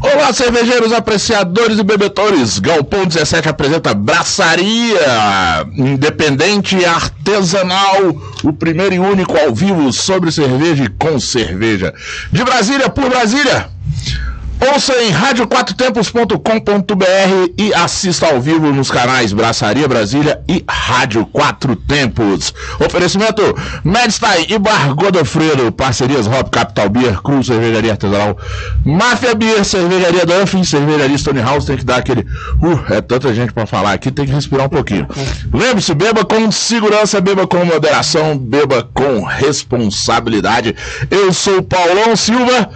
Olá, cervejeiros, apreciadores e bebedores. Galpão 17 apresenta Braçaria Independente e Artesanal, o primeiro e único ao vivo sobre cerveja e com cerveja. De Brasília por Brasília. Ouça em radioquatrotempos.com.br e assista ao vivo nos canais Braçaria Brasília e Rádio Quatro Tempos. Oferecimento Medstein e Bar Godofredo, parcerias Hop Capital Beer, Cruz Cervejaria Artesanal, Máfia Beer, Cervejaria Duffin, Cervejaria Stone House, tem que dar aquele... Uh, é tanta gente para falar aqui, tem que respirar um pouquinho. Lembre-se, beba com segurança, beba com moderação, beba com responsabilidade. Eu sou Paulão Silva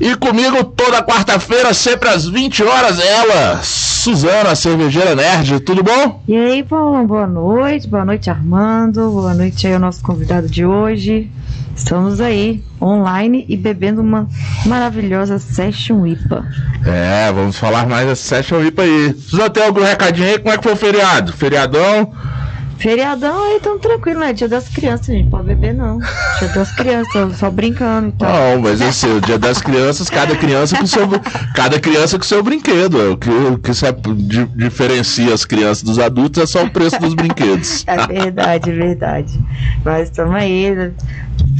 e comigo toda quarta quarta-feira, sempre às 20 horas, ela, Suzana, cervejeira nerd, tudo bom? E aí, Paulo, boa noite, boa noite, Armando, boa noite aí ao nosso convidado de hoje. Estamos aí, online e bebendo uma maravilhosa Session IPA. É, vamos falar mais da Session IPA aí. Suzana, tem algum recadinho aí? Como é que foi o feriado? Feriadão? Feriadão aí tão tranquilo, né? Dia das crianças, gente pode beber não. Dia das crianças, só brincando e tal. Não, mas esse o dia das crianças, cada criança com seu, cada criança com seu brinquedo. É o que, o que se, di, diferencia as crianças dos adultos é só o preço dos brinquedos. É verdade, é verdade. Mas estamos aí, né?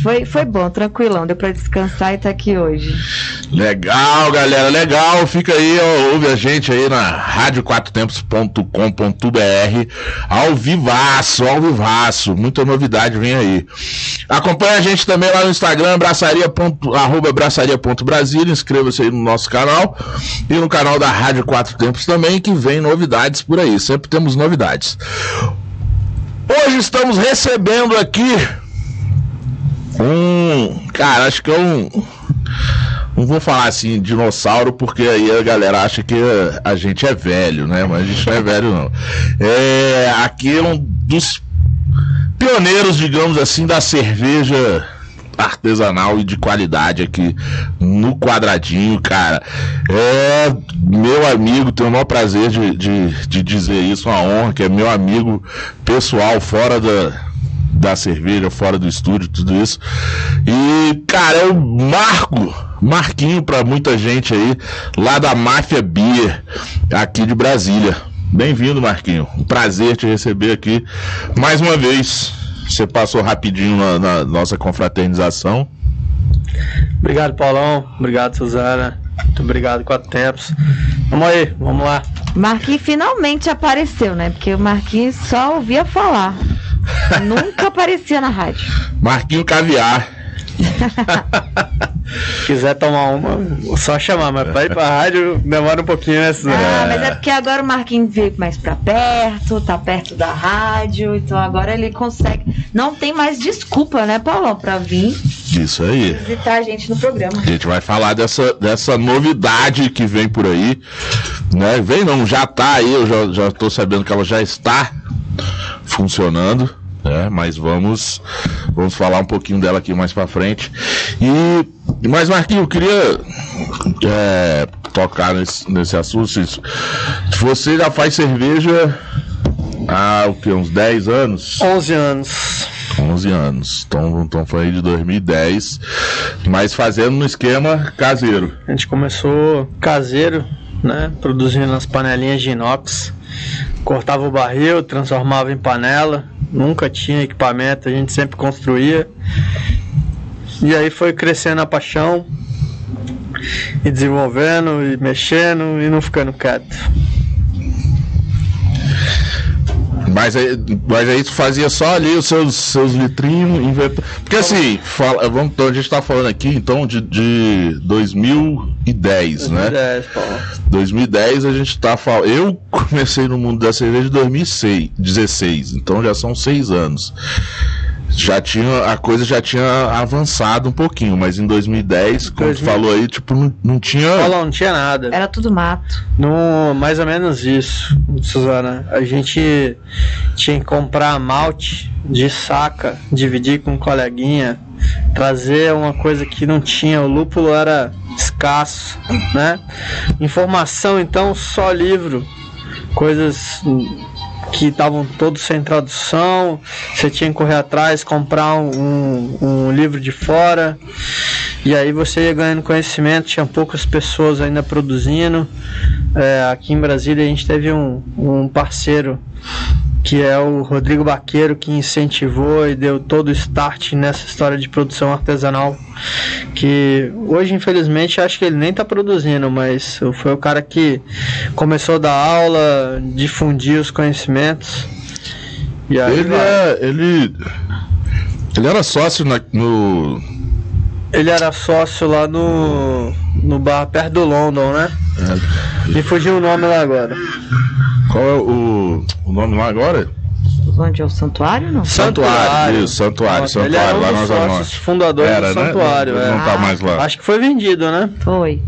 Foi, foi bom, tranquilão. Deu pra descansar e tá aqui hoje. Legal, galera, legal. Fica aí, ó, ouve a gente aí na radioquatrotempos.com.br ao vivaço, ao vivaço. Muita novidade vem aí. Acompanha a gente também lá no Instagram, braçaria. arroba braçaria.brasília. Inscreva-se aí no nosso canal e no canal da Rádio Quatro Tempos também, que vem novidades por aí. Sempre temos novidades. Hoje estamos recebendo aqui um. Cara, acho que é um. Não vou falar assim, dinossauro, porque aí a galera acha que a gente é velho, né? Mas a gente não é velho, não. É, aqui é um dos pioneiros, digamos assim, da cerveja artesanal e de qualidade aqui no quadradinho, cara. É meu amigo, tenho o maior prazer de, de, de dizer isso, uma honra, que é meu amigo pessoal, fora da da cerveja fora do estúdio, tudo isso. E, cara, é o Marco, Marquinho para muita gente aí, lá da Máfia Beer, aqui de Brasília. Bem-vindo, Marquinho. Um prazer te receber aqui mais uma vez. Você passou rapidinho na, na nossa confraternização. Obrigado, Paulão. Obrigado, Suzana. Muito obrigado, Quatro Tempos. Vamos aí, vamos lá. Marquinhos finalmente apareceu, né? Porque o Marquinhos só ouvia falar. Nunca aparecia na rádio. Marquinho Caviar. Quiser tomar uma, só chamar, mas pra ir pra rádio demora um pouquinho, né? Ah, mas é porque agora o Marquinhos veio mais pra perto, tá perto da rádio, então agora ele consegue. Não tem mais desculpa, né, Paulão, pra vir. Isso aí. Visitar a gente no programa. A gente vai falar dessa, dessa novidade que vem por aí. Né? Vem não, já tá aí, eu já, já tô sabendo que ela já está funcionando, né? Mas vamos vamos falar um pouquinho dela aqui mais para frente. E mais Marquinhos, eu queria é, tocar nesse, nesse assunto. Você já faz cerveja há o que uns 10 anos? 11 anos. 11 anos. Então, então foi aí de 2010, mas fazendo no esquema caseiro. A gente começou caseiro, né? Produzindo as panelinhas de inox cortava o barril, transformava em panela, nunca tinha equipamento, a gente sempre construía. E aí foi crescendo a paixão, e desenvolvendo, e mexendo, e não ficando quieto. Mas aí, mas aí tu fazia só ali os seus, seus litrinhos, inventou. Porque assim, fala, vamos, então, a gente tá falando aqui então de, de 2010, 2010 né? 2010, Paulo. 2010 a gente tá falando. Eu comecei no mundo da cerveja em 2016, então já são seis anos já tinha a coisa já tinha avançado um pouquinho, mas em 2010, como 2000... tu falou aí, tipo, não, não tinha. Falou, não tinha nada. Era tudo mato. No, mais ou menos isso, Suzana. A gente tinha que comprar malte de saca, dividir com um coleguinha, trazer uma coisa que não tinha. O lúpulo era escasso, né? Informação, então, só livro. Coisas que estavam todos sem tradução, você tinha que correr atrás, comprar um, um livro de fora. E aí você ia ganhando conhecimento, tinha poucas pessoas ainda produzindo. É, aqui em Brasília a gente teve um, um parceiro que é o Rodrigo Baqueiro, que incentivou e deu todo o start nessa história de produção artesanal. Que hoje, infelizmente, acho que ele nem está produzindo, mas foi o cara que começou a dar aula, difundir os conhecimentos. E aí, ele, é, ele, ele era sócio na, no. Ele era sócio lá no. no bar perto do London, né? É. Me fugiu o nome lá agora. Qual é o, o nome lá agora? Onde é o santuário, não? Santuário, isso, santuário, Nossa, santuário, ele era um lá dos sócios fundadores Era, do né? santuário. Né? Não, não tá mais lá. Acho que foi vendido, né? Foi.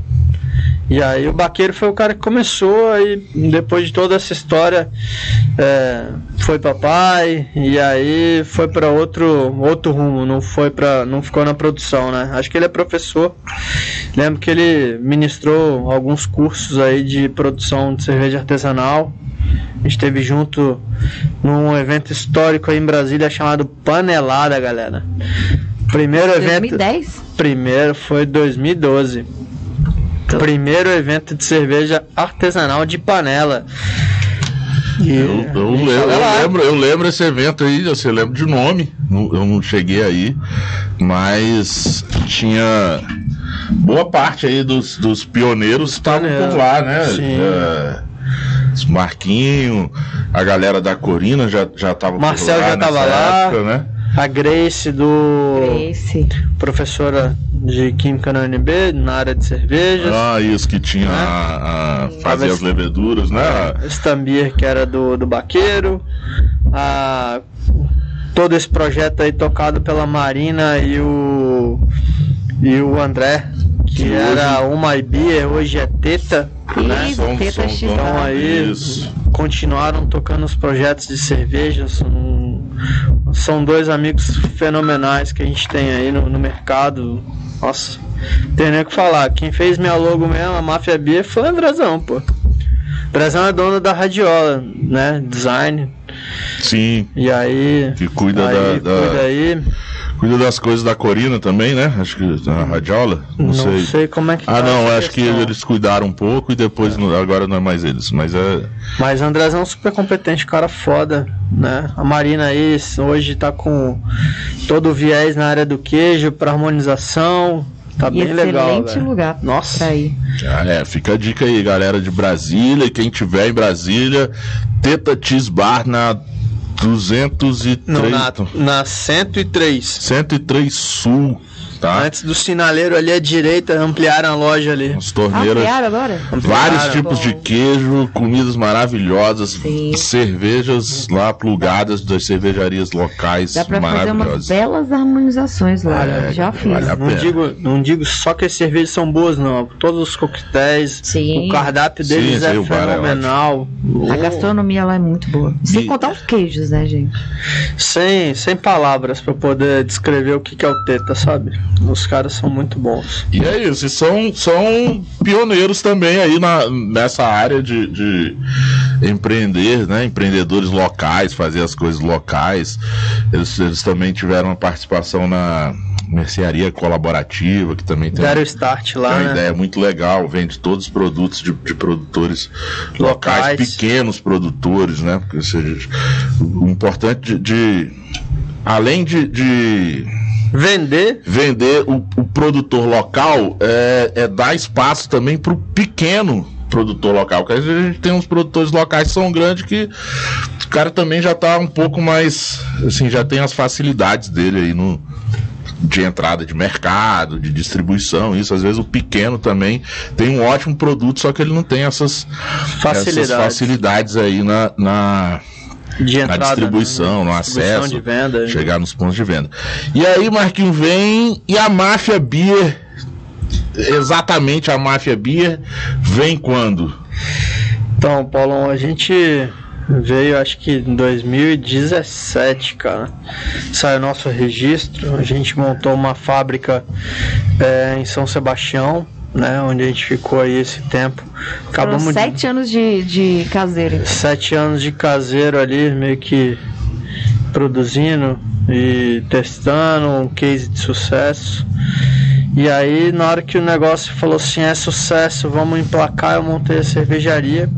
E aí o Baqueiro foi o cara que começou, aí depois de toda essa história é, foi papai e aí foi para outro outro rumo, não foi para não ficou na produção, né? Acho que ele é professor. Lembro que ele ministrou alguns cursos aí de produção de cerveja artesanal. A gente esteve junto num evento histórico aí em Brasília chamado Panelada, galera. Primeiro 2010? evento. 2010? Primeiro foi 2012. Primeiro evento de cerveja artesanal de panela. E eu, eu, lembro, eu, lembro, eu lembro esse evento aí, você lembra de nome, eu não cheguei aí, mas tinha boa parte aí dos, dos pioneiros estavam por lá, né? Sim. É, Marquinho, a galera da Corina já, já tava Marcel por lá já tava lá. Época, né? A Grace do. Grace. Professora de Química na UNB, na área de cervejas. Ah, isso que tinha né? a, a fazer as leveduras, né? Stambir, que era do, do Baqueiro. A, todo esse projeto aí tocado pela Marina e o. E o André, que, que era hoje... uma Beer, hoje é Teta. Né? São, Teta são, então aí isso. continuaram tocando os projetos de cervejas. Um, são dois amigos fenomenais que a gente tem aí no, no mercado. Nossa, tem nem o que falar. Quem fez minha logo mesmo, a Máfia Beer, foi o Andrezão, pô. Andrezão é dono da Radiola, né? Design. Sim. E aí. Que cuida aí, da. Cuida aí. Cuida das coisas da Corina também, né? Acho que na radiola. Não, não sei. sei. como é que Ah, tá não, acho questão. que eles cuidaram um pouco e depois é. agora não é mais eles. Mas é. Mas o Andrezão é um super competente, cara foda, né? A Marina aí hoje tá com todo o viés na área do queijo para harmonização. Tá bem Excelente legal. Excelente lugar. Nossa. aí. Ah, é, fica a dica aí, galera de Brasília. Quem tiver em Brasília, Teta Cheese Bar na 203. Não, na, na 103. 103 Sul. Tá. Antes do sinaleiro ali à direita, ampliaram a loja ali. As torneiras. Ampliaram agora? Vários tipos de queijo, comidas maravilhosas, Sim. cervejas lá plugadas das cervejarias locais Dá pra fazer umas belas harmonizações lá, é, já fiz. Vale não, digo, não digo só que as cervejas são boas, não. Todos os coquetéis, Sim. o cardápio deles Sim, é, é fenomenal. É a gastronomia lá é muito boa. Sem e... contar os queijos, né, gente? Sem, sem palavras para poder descrever o que, que é o teta, sabe? Os caras são muito bons. E é isso, e são, são pioneiros também aí na, nessa área de, de empreender, né? Empreendedores locais, fazer as coisas locais. Eles, eles também tiveram uma participação na mercearia colaborativa, que também tem Deram start lá, uma né? ideia muito legal, vende todos os produtos de, de produtores locais, locais, pequenos produtores, né? Porque seja, o importante de, de além de, de Vender. Vender o, o produtor local é, é, dar espaço também para o pequeno produtor local. Porque a gente tem uns produtores locais que são grandes que o cara também já está um pouco mais. Assim, já tem as facilidades dele aí no, de entrada de mercado, de distribuição, isso. Às vezes o pequeno também tem um ótimo produto, só que ele não tem essas facilidades, essas facilidades aí na, na de entrada, na distribuição, né? no distribuição acesso, venda, chegar nos pontos de venda. E aí, Marquinho, vem e a máfia Beer, exatamente a máfia Beer, vem quando? Então, Paulão, a gente veio acho que em 2017, cara. Saiu nosso registro, a gente montou uma fábrica é, em São Sebastião né? Onde a gente ficou aí esse tempo. Acabamos Foram sete de... anos de, de caseiro. Então. Sete anos de caseiro ali, meio que produzindo e testando um case de sucesso. E aí, na hora que o negócio falou assim: é sucesso, vamos emplacar, eu montei a cervejaria.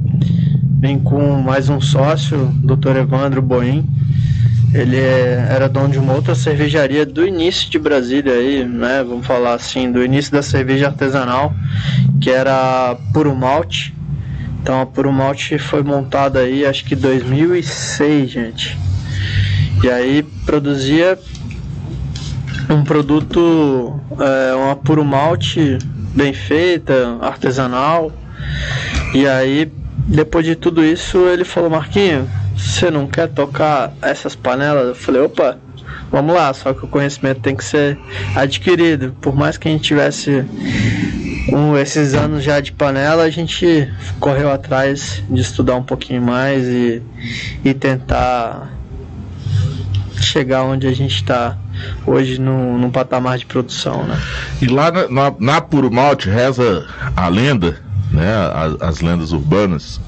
Vem com mais um sócio, o Dr. Evandro Boim. Ele é, era dono de uma outra cervejaria do início de Brasília aí, né? Vamos falar assim, do início da cerveja artesanal, que era Puro Malte. Então a Puro Malte foi montada aí, acho que 2006, gente. E aí produzia um produto, é, uma Puro Malte bem feita, artesanal. E aí, depois de tudo isso, ele falou, Marquinho, você não quer tocar essas panelas? Eu falei, opa, vamos lá, só que o conhecimento tem que ser adquirido. Por mais que a gente tivesse um, esses anos já de panela, a gente correu atrás de estudar um pouquinho mais e, e tentar chegar onde a gente está hoje no, no patamar de produção, né? E lá na, na, na Puro Malte reza a lenda, né, as, as, lendas urbanas,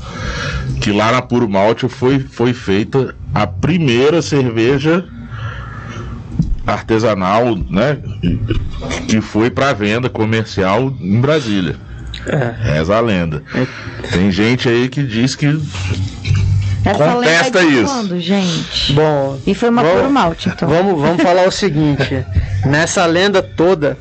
que lá na Puro Malte foi, foi feita a primeira cerveja artesanal, né, que foi para venda comercial em Brasília. É. Reza a lenda. É. Tem gente aí que diz que essa Contesta lenda é isso. Quando, gente? Bom, e foi uma vamos, malte, então. Vamos, vamos falar o seguinte: nessa lenda toda,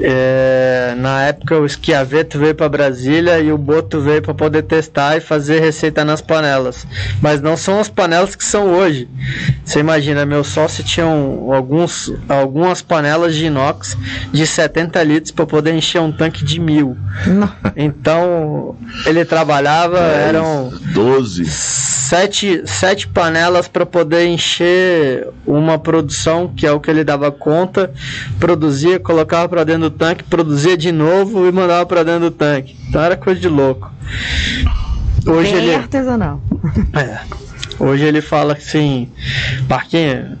é, na época o Schiaveto veio para Brasília e o Boto veio para poder testar e fazer receita nas panelas. Mas não são as panelas que são hoje. Você imagina, meu sócio tinha um, alguns, algumas panelas de inox de 70 litros para poder encher um tanque de mil. Então ele trabalhava, 10, eram 12 sete, sete panelas para poder encher uma produção, que é o que ele dava conta, produzia, colocava para dentro do tanque, produzia de novo e mandava para dentro do tanque. Então era coisa de louco. Hoje Bem ele artesanal. É. Hoje ele fala assim, Marquinhos,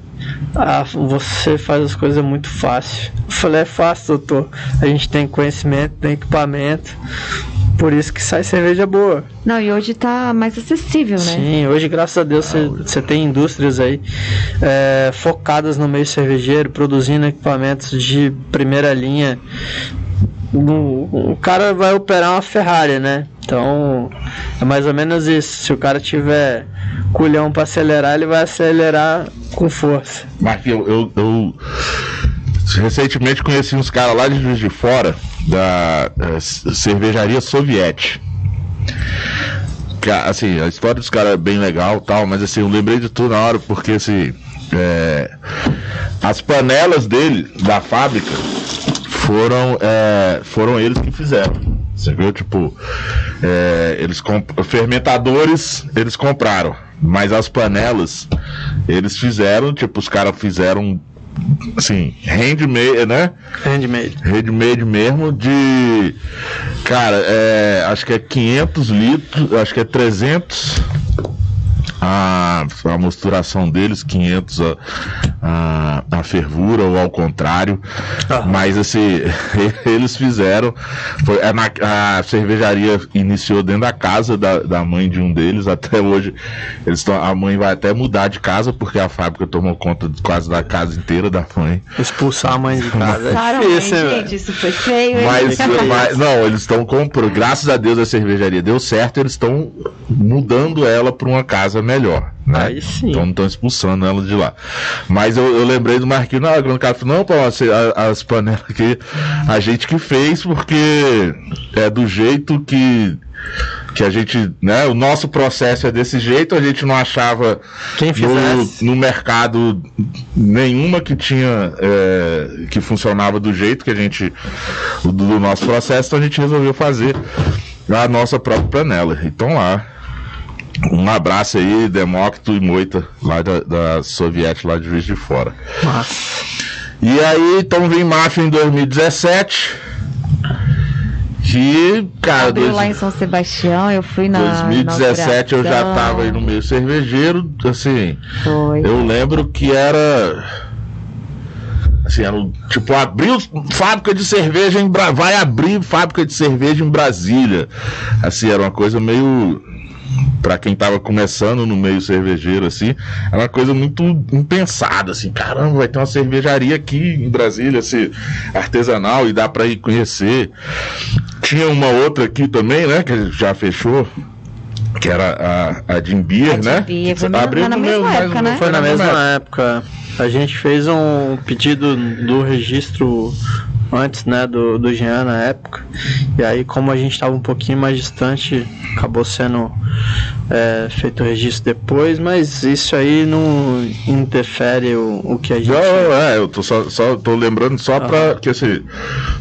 ah, você faz as coisas muito fácil. Eu falei, é fácil, doutor. A gente tem conhecimento, tem equipamento. Por isso que sai cerveja boa. Não, e hoje tá mais acessível, né? Sim, hoje, graças a Deus, você tem indústrias aí é, focadas no meio cervejeiro, produzindo equipamentos de primeira linha. O, o cara vai operar uma Ferrari, né? Então, é mais ou menos isso. Se o cara tiver culhão para acelerar, ele vai acelerar com força. Mas eu, eu, eu recentemente conheci uns caras lá de Juiz de Fora da cervejaria soviética. Assim, a história dos caras é bem legal tal, mas assim, eu lembrei de tudo na hora, porque assim, é, as panelas dele, da fábrica, foram, é, foram eles que fizeram. Você viu? Tipo, é, eles fermentadores eles compraram, mas as panelas eles fizeram, tipo, os caras fizeram assim, handmade, né? Handmade. Handmade mesmo de cara, é, acho que é 500 litros, acho que é 300 a, a mosturação deles, 500 a, a, a fervura ou ao contrário. Ah. Mas assim, eles fizeram. Foi, a, é a, cervejaria iniciou dentro da casa da, da mãe de um deles. Até hoje, eles tão, a mãe vai até mudar de casa porque a fábrica tomou conta de quase da casa inteira da mãe. Expulsar a mãe de casa. É difícil, gente, isso foi feio. Mas, mas não, eles estão comprando. Graças a Deus a cervejaria deu certo, eles estão mudando ela para uma casa melhor. Né? Aí sim. Então não estão expulsando ela de lá. Mas eu, eu lembrei do Marquinhos, não, quando o cara falou, não, pô, as, as panelas aqui, a gente que fez, porque é do jeito que que a gente, né, o nosso processo é desse jeito, a gente não achava no, no, mercado nenhuma que tinha é, que funcionava do jeito que a gente do, do nosso processo, então a gente resolveu fazer a nossa própria panela. Então lá um abraço aí, Demócrito e Moita, lá da, da Soviética, lá de Juiz de Fora. Massa. E aí, então vem Máfia em 2017. Que, cara. Abriu dois... lá em São Sebastião, eu fui na. 2017 eu já tava aí no meio cervejeiro, assim. Foi. Eu lembro que era. Assim, era tipo, abriu fábrica de cerveja em Bra... vai abrir fábrica de cerveja em Brasília. Assim, era uma coisa meio para quem tava começando no meio cervejeiro, assim, era uma coisa muito impensada, assim, caramba, vai ter uma cervejaria aqui em Brasília, assim, artesanal, e dá para ir conhecer. Tinha uma outra aqui também, né, que já fechou, que era a, a Jim Beer, A Jim né? Beer, foi abriu na mesma mais- época, né? Foi na mesma época. A gente fez um pedido do registro antes, né, do, do Jean na época. E aí, como a gente estava um pouquinho mais distante, acabou sendo é, feito o registro depois, mas isso aí não interfere o, o que a gente. Não, é, eu tô só, só tô lembrando só Ah. pra que assim,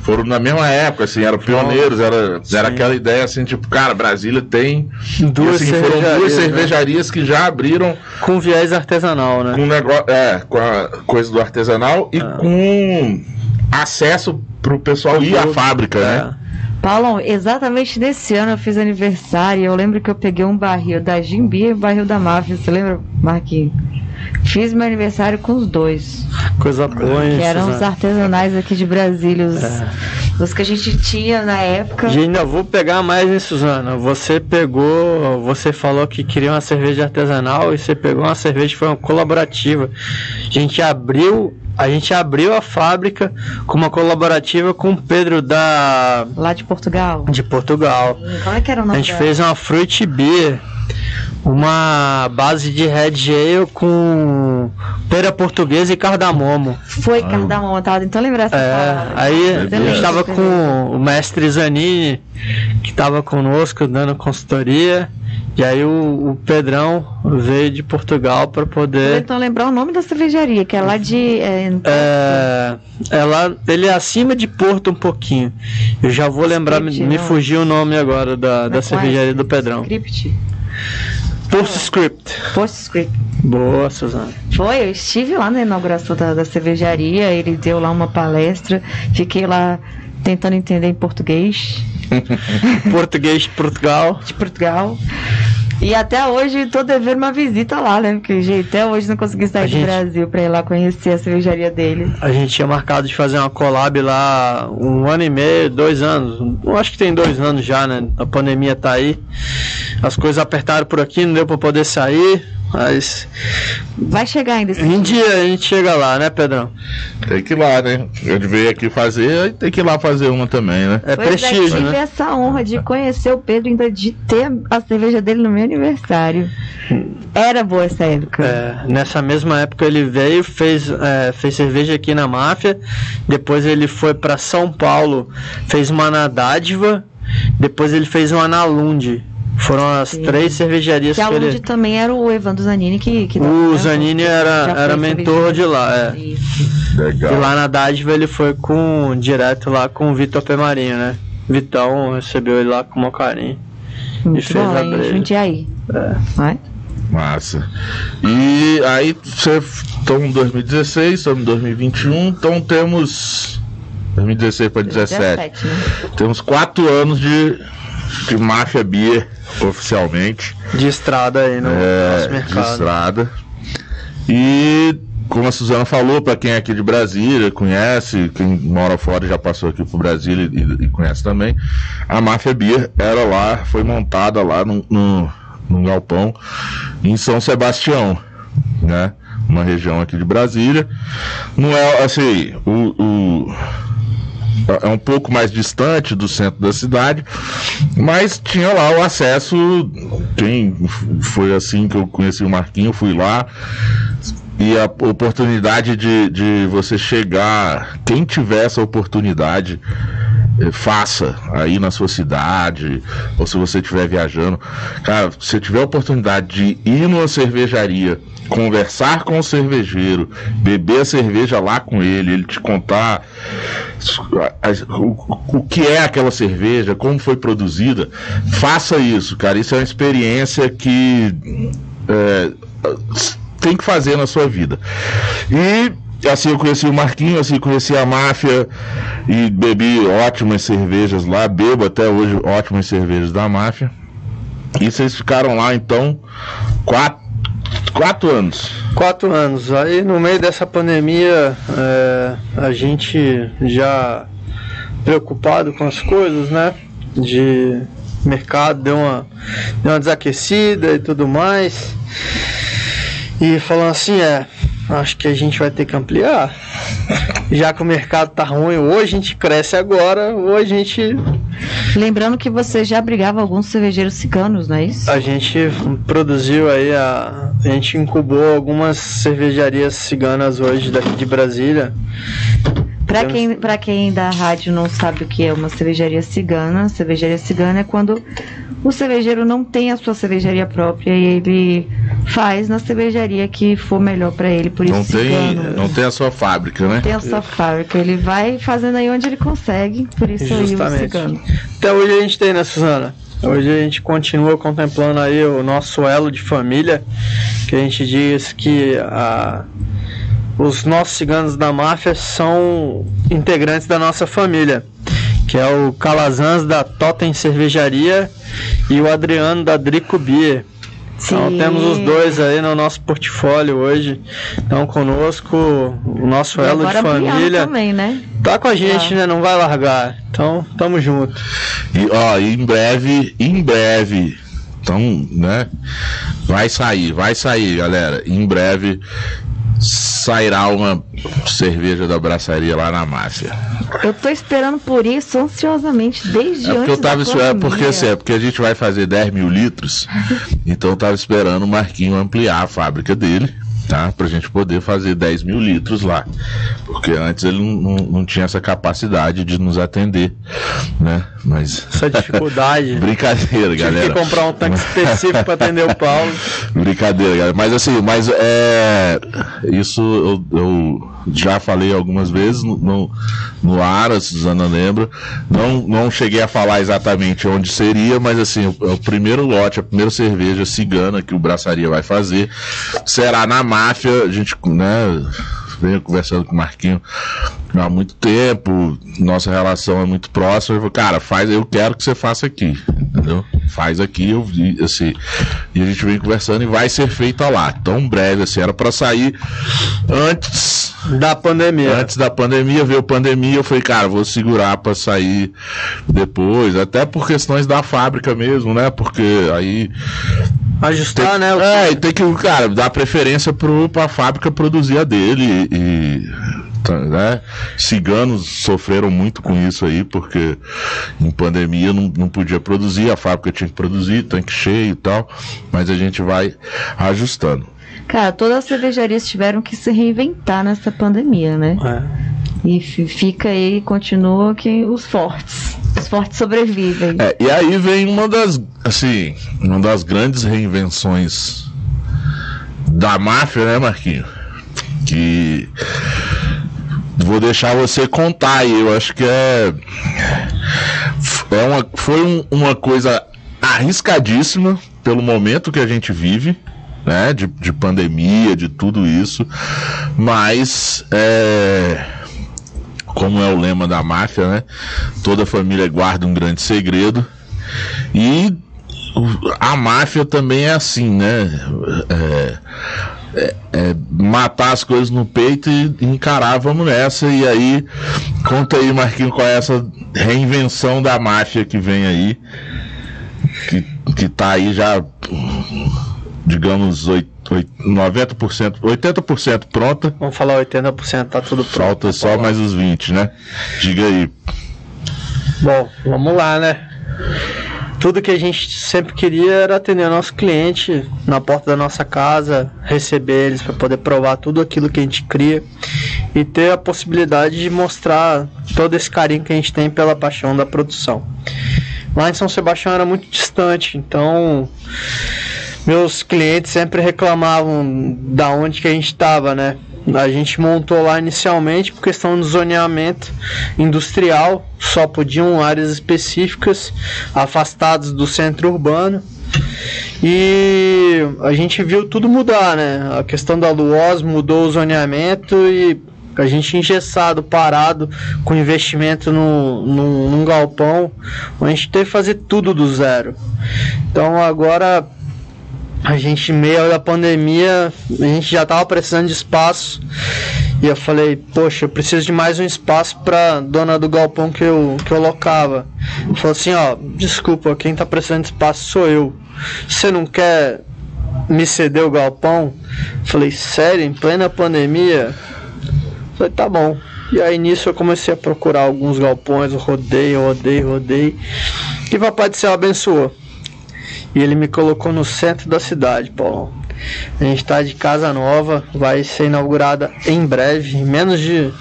foram na mesma época, assim, eram pioneiros, era, Sim. era aquela ideia assim, tipo, cara, Brasília tem. Duas e, assim, foram duas cervejarias, né? cervejarias que já abriram Com viés artesanal, né? com negócio, é, com a coisa do artesanal e Ah. com acesso pro pessoal ir à fábrica, né? É. Paulo, exatamente nesse ano eu fiz aniversário. Eu lembro que eu peguei um barril da Jimbia e um barril da Máfia. Você lembra, Marquinhos? Fiz meu aniversário com os dois. Coisa boa, hein? Que eram os artesanais aqui de Brasília. Os, É. os que a gente tinha na época. E ainda vou pegar mais, hein, Suzana? Você pegou, você falou que queria uma cerveja artesanal e você pegou uma cerveja que foi uma colaborativa. A gente abriu, a gente abriu a fábrica com uma colaborativa com o Pedro da Lá de Portugal. de Portugal. Como é que era o A nome gente dela? fez uma fruit beer, uma base de red ale com pera portuguesa e cardamomo. Foi cardamomo, tava tentando lembrar essa É, palavra. aí a Beleza. gente tava com o mestre Zanini, que tava conosco dando consultoria, e aí o, o Pedrão veio de Portugal para poder. tentando lembrar o nome da cervejaria, que é lá de. É, É, ela, ele é acima de Porto um pouquinho. Eu já vou lembrar, me, Script, me fugiu o nome agora da, da é cervejaria é? do Pedrão. Script. Postscript. Postscript. Boa, Suzana. Foi, eu estive lá na inauguração da, da cervejaria, ele deu lá uma palestra, fiquei lá tentando entender em português Português de Portugal. de Portugal. E até hoje tô devendo uma visita lá, né? Porque gente, até hoje não consegui sair A do gente- Brasil pra ir lá conhecer a cervejaria dele. A gente tinha marcado de fazer uma collab lá um ano e meio, dois anos. Eu acho que tem dois anos já, né? A pandemia tá aí. As coisas apertaram por aqui, não deu pra poder sair. Mas Vai chegar ainda esse em dia. dia a gente chega lá, né, Pedrão? Tem que ir lá, né? Eu veio aqui fazer, tem que ir lá fazer uma também, né? É Pois é, prestígio, tive né? essa honra de conhecer o Pedro, ainda de ter a cerveja dele no meu aniversário. Era boa essa época. É, nessa mesma época ele veio, fez, é, fez cerveja aqui na máfia. Depois ele foi pra São Paulo, fez uma na Dádiva. Depois ele fez uma na Lund. Foram as Sim. três cervejarias Que que, ele. também era o Evandro Zanini que. que O né, Zanini era, era mentor de lá, é. Isso. Legal. E lá na Dádiva ele foi com direto lá com o Vitor Pemarinho, né? Vitão recebeu ele lá com o maior carinho. Muito fez bom, a breja. Jundiaí. É. Vai? Massa. E aí, você estão em 2016, estamos em 2021, então temos. 2016 para 17. 17, né? Temos quatro anos de, de máfia beer oficialmente. De estrada aí no é, nosso de mercado. estrada. E como a Suzana falou, para quem é aqui de Brasília, conhece, quem mora fora já passou aqui pro Brasil e, e conhece também, a Máfia Beer era lá, foi montada lá no, no, num galpão em São Sebastião, né? Uma região aqui de Brasília. Não é assim, o- o é um pouco mais distante do centro da cidade, mas tinha lá o acesso. Quem foi assim que eu conheci o Marquinho, fui lá. E a oportunidade de, de você chegar, quem tiver essa oportunidade, eh, faça aí na sua cidade, ou se você estiver viajando. Cara, se tiver a oportunidade de ir numa cervejaria, conversar com o cervejeiro, beber a cerveja lá com ele, ele te contar o que é aquela cerveja, como foi produzida, faça isso, cara. Isso é uma experiência que é, tem que fazer na sua vida. E assim eu conheci o Marquinho, assim eu conheci a máfia e bebi ótimas cervejas lá, bebo até hoje ótimas cervejas da máfia. E vocês ficaram lá então quatro, quatro anos. Quatro anos. Aí no meio dessa pandemia, é, a gente já preocupado com as coisas, né? De mercado deu uma, deu uma desaquecida e tudo mais. E falando assim, é, acho que a gente vai ter que ampliar. Já que o mercado tá ruim, ou a gente cresce agora, ou a gente. Lembrando que você já abrigava alguns cervejeiros ciganos, não é isso? A gente produziu aí, a, a gente incubou algumas cervejarias ciganas hoje daqui de Brasília. Para quem, pra quem da rádio não sabe o que é uma cervejaria cigana, cervejaria cigana é quando o cervejeiro não tem a sua cervejaria própria e ele faz na cervejaria que for melhor para ele, por Não isso tem, cigano. não tem a sua fábrica, né? tem a sua fábrica, ele vai fazendo aí onde ele consegue, por isso aí o cigano. Até hoje a gente tem, né, Suzana? Hoje a gente continua contemplando aí o nosso elo de família, que a gente diz que a, os nossos ciganos da máfia são integrantes da nossa família, que é o Calazans da Totem Cervejaria e o Adriano da Drico Beer. Então Sim. temos os dois aí no nosso portfólio hoje. Então conosco, o nosso E elo de família. também, né? Tá com a gente, Tá. né? Não vai largar. Então, tamo junto. E, ó, em breve, em breve, então, né? Vai sair, vai sair, galera. Em breve sairá uma cerveja da braçaria lá na máfia. Eu tô esperando por isso ansiosamente desde É antes eu tava esperando, pandemia. porque assim, é porque a gente vai fazer 10 mil litros, então eu tava esperando o Marquinho ampliar a fábrica dele, tá? Pra gente poder fazer 10 mil litros lá. Porque antes ele não, não, não tinha essa capacidade de nos atender, né? Mas. Essa dificuldade. Brincadeira, Tive que galera. comprar um tanque específico pra atender o Paulo. Brincadeira, galera. Mas assim, mas é. Isso eu, eu já falei algumas vezes no, no, no ar, a Suzana lembra. Não, não cheguei a falar exatamente onde seria, mas assim, o, o primeiro lote, a primeira cerveja cigana que o Braçaria vai fazer será na máfia. A gente, né? Venho conversando com o Marquinho há muito tempo, nossa relação é muito próxima. Eu falei, cara, faz, eu quero que você faça aqui, entendeu? Faz aqui, eu vi, assim. E a gente vem conversando e vai ser feita lá. Tão breve, assim, era pra sair antes Da pandemia. Antes da pandemia, veio pandemia, eu falei, cara, vou segurar pra sair depois, até por questões da fábrica mesmo, né? Porque aí. Ajustar, tem, né? o- É, e tem que, cara, dar preferência pro, pra fábrica produzir a dele e. tá, Né? Ciganos sofreram muito com isso aí, porque em pandemia não, não podia produzir, a fábrica tinha que produzir, tanque cheio e tal, mas a gente vai ajustando. Cara, todas as cervejarias tiveram que se reinventar nessa pandemia, né? É. E fi- fica aí, continua que os fortes. Os fortes sobrevivem. É, e aí vem uma das, assim, uma das grandes reinvenções da máfia, né, Marquinho? Que vou deixar você contar aí. Eu acho que é, é uma, foi um- uma coisa arriscadíssima pelo momento que a gente vive. Né, de, de pandemia, de tudo isso, mas é, como é o lema da máfia, né? Toda família guarda um grande segredo. E a máfia também é assim, né? É, é- é matar as coisas no peito e encarar, vamos nessa. E aí, conta aí, Marquinhos, qual é essa reinvenção da máfia que vem aí. Que, que tá aí já, digamos, oit- oit- 90%, 80% pronta. Vamos falar 80%, tá tudo pronto. Falta só mais os 20, né? Diga aí. Bom, vamos lá, né? Tudo que a gente sempre queria era atender nosso cliente na porta da nossa casa, receber eles para poder provar tudo aquilo que a gente cria e ter a possibilidade de mostrar todo esse carinho que a gente tem pela paixão da produção. Lá em São Sebastião era muito distante, então meus clientes sempre reclamavam da onde que a gente estava, né? A gente montou lá inicialmente por questão de zoneamento industrial, só podiam áreas específicas afastadas do centro urbano. E a gente viu tudo mudar, né? A questão da Luoz mudou o zoneamento e a gente engessado, parado, com investimento no, no, num galpão, a gente teve que fazer tudo do zero. Então agora a gente, meio da pandemia, a gente já estava precisando de espaço E eu falei, poxa, eu preciso de mais um espaço pra dona do galpão que eu, que eu locava. Falou assim, ó, desculpa, quem tá precisando de espaço sou eu. Você não quer me ceder o galpão? Falei, sério, em plena pandemia? Falei, tá bom. E aí nisso eu comecei a procurar alguns galpões, eu rodei, rodei, rodei. E Papai do Céu abençoou. E ele me colocou no centro da cidade, Paulo. A gente está de casa nova, vai ser inaugurada em breve, em menos de.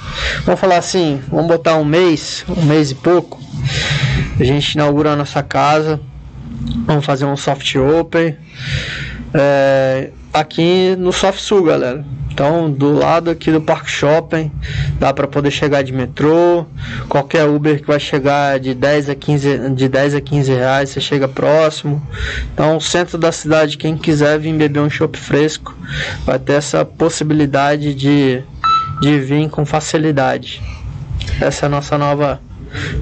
Vamos falar assim, vamos botar um mês, um mês e pouco. A gente inaugura a nossa casa, vamos fazer um soft open. É, aqui no Soft Sul, galera. Então, do lado aqui do Parque Shopping, dá para poder chegar de metrô. Qualquer Uber que vai chegar de 10 a 15, de 10 a 15 reais, você chega próximo. Então, centro da cidade, quem quiser vir beber um chopp fresco, vai ter essa possibilidade de, de vir com facilidade. Essa é a nossa nova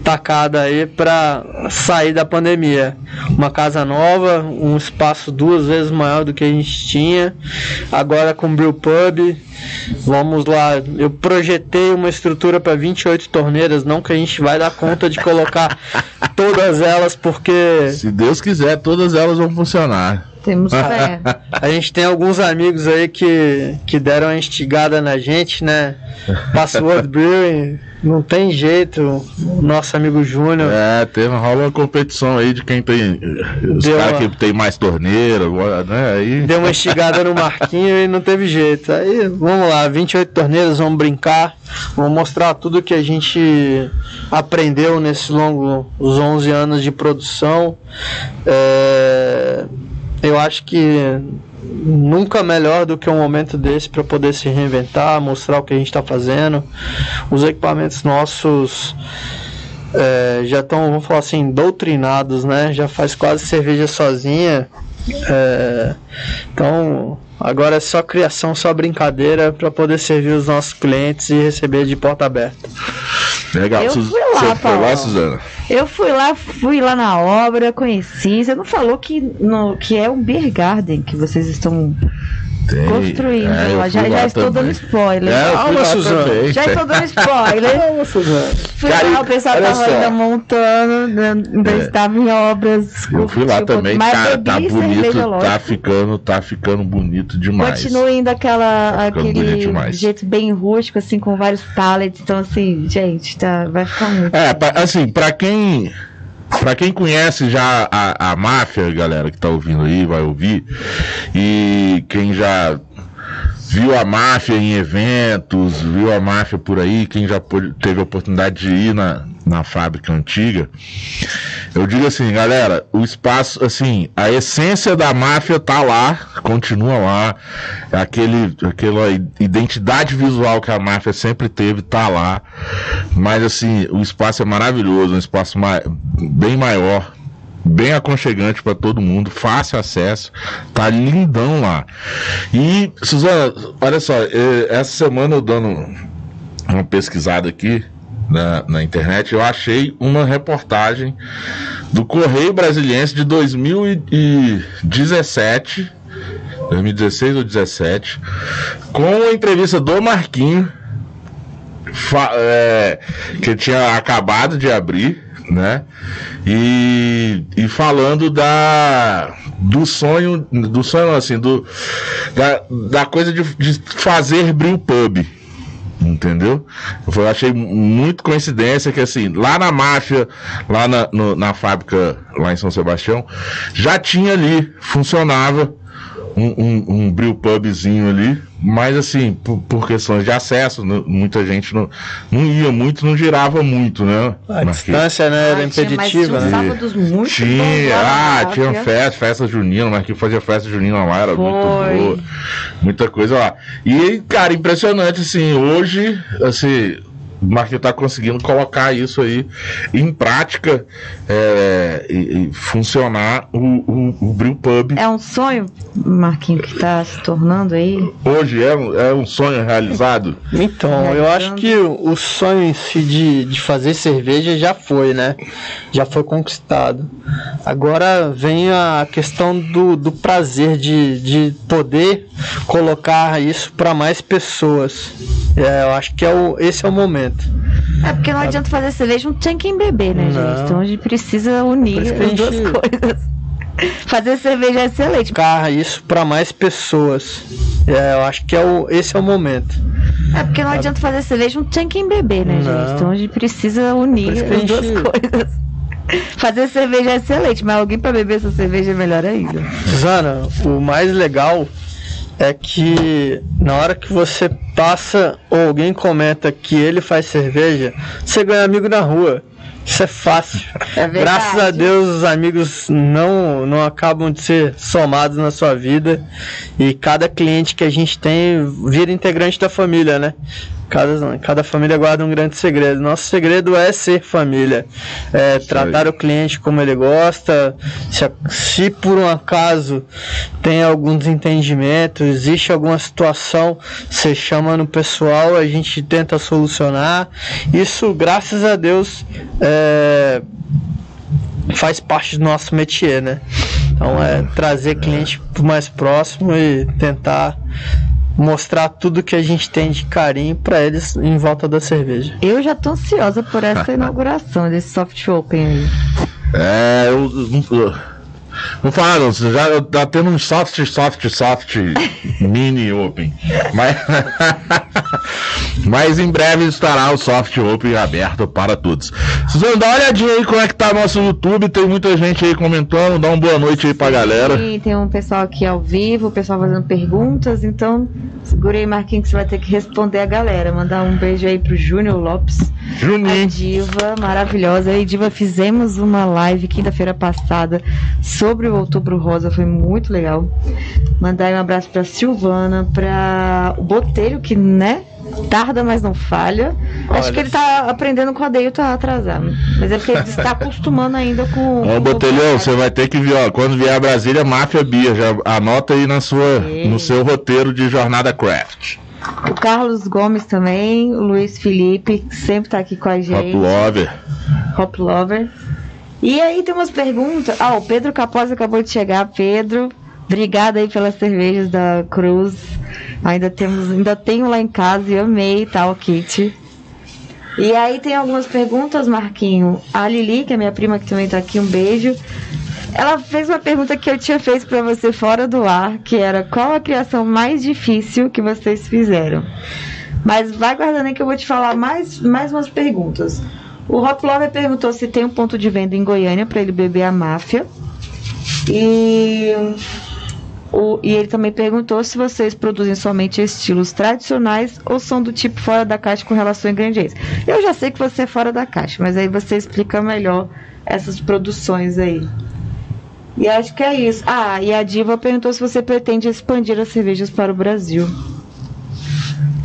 tacada aí para sair da pandemia. Uma casa nova, um espaço duas vezes maior do que a gente tinha. Agora com Brew Pub, vamos lá. Eu projetei uma estrutura para 28 torneiras, não que a gente vai dar conta de colocar todas elas, porque. Se Deus quiser, todas elas vão funcionar. Temos fé. A gente tem alguns amigos aí que, que deram a instigada na gente, né? Password Brewing, não tem jeito. Nosso amigo Júnior. É, teve, rola uma competição aí de quem tem. Os caras que tem mais torneira, né? Aí. Deu uma instigada no Marquinho e não teve jeito. Aí, vamos lá, 28 torneiras, vamos brincar. Vamos mostrar tudo que a gente aprendeu nesses longos os 11 anos de produção. É, eu acho que nunca melhor do que um momento desse para poder se reinventar, mostrar o que a gente está fazendo. Os equipamentos nossos é, já estão, vamos falar assim, doutrinados, né? Já faz quase cerveja sozinha. É, então, agora é só criação, só brincadeira para poder servir os nossos clientes e receber de porta aberta. Legal. Eu Sus- fui lá, Você foi lá. Suzana? Eu fui lá, fui lá na obra, conheci. Você não falou que, no, que é um beer garden que vocês estão Tem. construindo. É, já fui já estou também. dando spoiler. É, fui Calma, Suzana. Já estou dando spoiler. Fui Cara, lá, o pessoal olha tava só. ainda montando, né, ainda É. estava em obras. Eu fui lá tipo, também, cara, tá bonito, tá ficando, tá ficando bonito demais. Continua indo aquela, Tá aquele jeito bem rústico, assim, com vários pallets. Então, assim, gente, tá, vai ficar muito. É, pra- assim, pra quem. Pra quem conhece já a, a máfia, galera que tá ouvindo aí, vai ouvir, e quem já viu a máfia em eventos, viu a máfia por aí, quem já teve a oportunidade de ir na, na fábrica antiga, eu digo assim, galera, o espaço, assim, a essência da máfia tá lá, continua lá, aquele, aquela identidade visual que a máfia sempre teve tá lá, mas assim, o espaço é maravilhoso, um espaço ma- bem maior, bem aconchegante para todo mundo, fácil acesso, tá lindão lá. E, Suzana, olha só, eh, essa semana eu dando uma pesquisada aqui na, na internet, eu achei uma reportagem do Correio Brasiliense de 2017, 2016 ou 17, com a entrevista do Marquinho, é, que tinha acabado de abrir, né? E, e falando da do sonho, do sonho assim, do da, da coisa de, de fazer brew pub. Entendeu? Eu achei muito coincidência que assim, lá na máfia, lá na, no- na fábrica, lá em São Sebastião, já tinha ali, funcionava um, um, um brew pubzinho ali, mas assim, por, por questões de acesso, né, muita gente não, não ia muito, não girava muito, né? A Marquinhos? distância né, era Ah, tinha- mas impeditiva, tinha né? muito bons Tinha, lá na ah, tinha festa, festa junina, mas que fazia festa junina lá, era muito Foi. boa, muita coisa lá. E, cara, impressionante, assim, hoje, assim, o Marquinhos tá conseguindo colocar isso aí em prática é, e, e funcionar o, o, o Brew Pub. É um sonho, Marquinho, que tá se tornando aí. Hoje é, um- é um sonho realizado. Então, eu acho que o o sonho em si de, de fazer cerveja já foi, né? Já foi conquistado. Agora vem a questão do, do prazer de, de poder colocar isso para mais pessoas. É, eu acho que é o, esse é o momento. É porque não adianta fazer cerveja, não tem quem beber, né, Não. gente? Então a gente precisa unir as gente- duas coisas. Fazer cerveja é excelente. Carra isso para mais pessoas. É, eu acho que é o, esse é o momento. É porque não adianta fazer cerveja, não tem quem beber, né, Não. gente? Então a gente precisa unir as duas gente- coisas. Fazer cerveja é excelente, mas alguém pra beber essa cerveja é melhor ainda. Zana, o mais legal é que na hora que você passa ou alguém comenta que ele faz cerveja, você ganha amigo na rua. Isso é fácil. É. Graças a Deus os amigos não, não acabam de ser somados na sua vida e cada cliente que a gente tem vira integrante da família, né? Cada, cada família guarda um grande segredo. Nosso segredo é ser família. É tratar o cliente como ele gosta. Se, se por um acaso tem algum desentendimento, existe alguma situação, você chama no pessoal, a gente tenta solucionar. Isso, graças a Deus, é, faz parte do nosso métier, né? Então é trazer cliente mais próximo e tentar mostrar tudo que a gente tem de carinho para eles em volta da cerveja. Eu já tô ansiosa por essa inauguração desse soft open aí. É, eu eu- Não fala não, você já tá tendo um soft, soft, soft mini open. Mas, mas em breve estará o soft open aberto para todos. Suzano, dá uma olhadinha aí como é que tá nosso YouTube, tem muita gente aí comentando, dá uma boa noite aí pra galera. E tem um pessoal aqui ao vivo, o pessoal fazendo perguntas, então segura aí, Marquinhos, que você vai ter que responder a galera. Mandar um beijo aí pro Júnior Lopes, a Juninho. Diva, maravilhosa. E Diva, fizemos uma live quinta-feira passada sobre o Outubro Rosa, foi muito legal. Mandar um abraço pra Silvana, pra o Botelho, que, né? Tarda, mas não falha. Acho Olha. que ele tá aprendendo com a Deio, tá atrasado. Mas é porque ele está acostumando ainda com. Ó, com o Botelhão, você vai ter que vir, ó, quando vier a Brasília, Máfia Bia, já anota aí na sua, Ei. no seu roteiro de Jornada Craft. O Carlos Gomes também, o Luiz Felipe, que sempre tá aqui com a gente. Lover. Hop Lover. E aí tem umas perguntas. Ah, o Pedro Capozzi acabou de chegar. Pedro, obrigada aí pelas cervejas da Cruz. Ainda temos, ainda tenho lá em casa e amei tal kit. E aí tem algumas perguntas, Marquinho. A Lili, que é minha prima que também tá aqui, um beijo. Ela fez uma pergunta que eu tinha feito pra você fora do ar, que era qual a criação mais difícil que vocês fizeram? Mas vai guardando aí que eu vou te falar mais, mais umas perguntas. O Hop Lover perguntou se tem um ponto de venda em Goiânia para ele beber a máfia. E, o, e ele também perguntou se vocês produzem somente estilos tradicionais ou são do tipo fora da caixa com relação a ingredientes. Eu já sei que você é fora da caixa, mas aí você explica melhor essas produções aí. E acho que é isso. Ah, e a Diva perguntou se você pretende expandir as cervejas para o Brasil.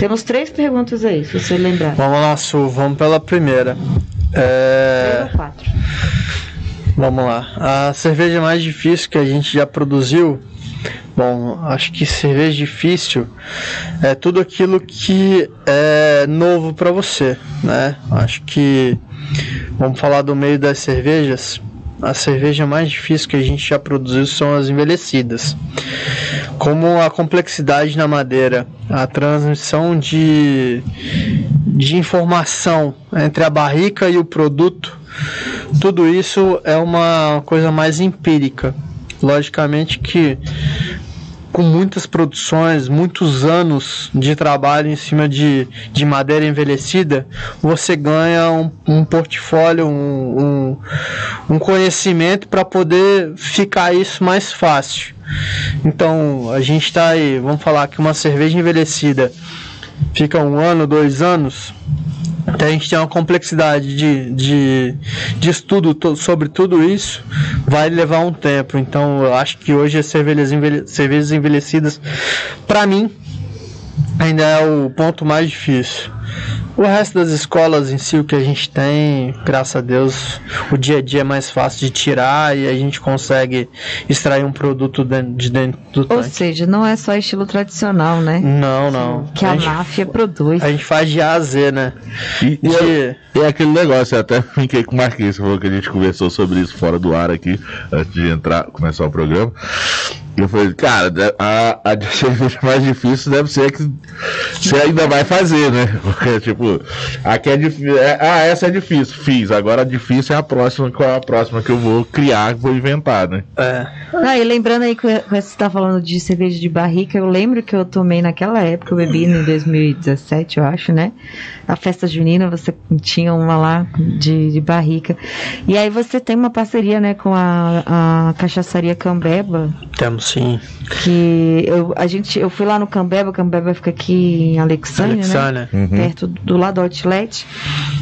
Temos três perguntas aí, se você lembrar. Vamos lá, Su, vamos pela primeira. É, Três ou quatro. Vamos lá. A cerveja mais difícil que a gente já produziu. Bom, acho que cerveja difícil é tudo aquilo que é novo para você, né? Acho que vamos falar do meio das cervejas. A cerveja mais difícil que a gente já produziu são as envelhecidas. Como a complexidade na madeira, a transmissão de, de informação entre a barrica e o produto tudo isso é uma coisa mais empírica. Logicamente que com muitas produções, muitos anos de trabalho em cima de, de madeira envelhecida, você ganha um, um portfólio, um, um, um conhecimento para poder ficar isso mais fácil. Então, a gente está aí, vamos falar que uma cerveja envelhecida fica um ano, dois anos, a gente tem uma complexidade de, de, de estudo sobre tudo isso, vai levar um tempo. Então eu acho que hoje as cervejas, envelhe- cervejas envelhecidas, para mim, ainda é o ponto mais difícil. O resto das escolas em si, o que a gente tem, graças a Deus, o dia a dia é mais fácil de tirar e a gente consegue extrair um produto dentro- de dentro do Ou tanque. seja, não é só estilo tradicional, né? Não, não. Que a, gente, máfia produz. a gente faz de A a Z, né? E, e, é, De- e é aquele negócio, eu até brinquei com o Marquinhos, falou que a gente conversou sobre isso fora do ar aqui, antes de entrar, começar o programa. Eu falei, cara, a, a cerveja mais difícil deve ser a que você ainda vai fazer, né? Porque, tipo, aqui é difícil. É, ah, essa é difícil, fiz. Agora a difícil é a próxima, qual é a próxima que eu vou criar, vou inventar, né? É. Ah, e lembrando aí que você tá falando de cerveja de barrica, eu lembro que eu tomei naquela época, eu bebi em 2017, eu acho, né? A festa junina, você tinha uma lá de, de barrica. E aí você tem uma parceria, né, com a, a cachaçaria Cambeba. Temos sim. Que eu, a gente, eu fui lá no Cambeba, Cambeba fica aqui em Alexandria, Alexandria. né? Uhum. Perto do lado do outlet.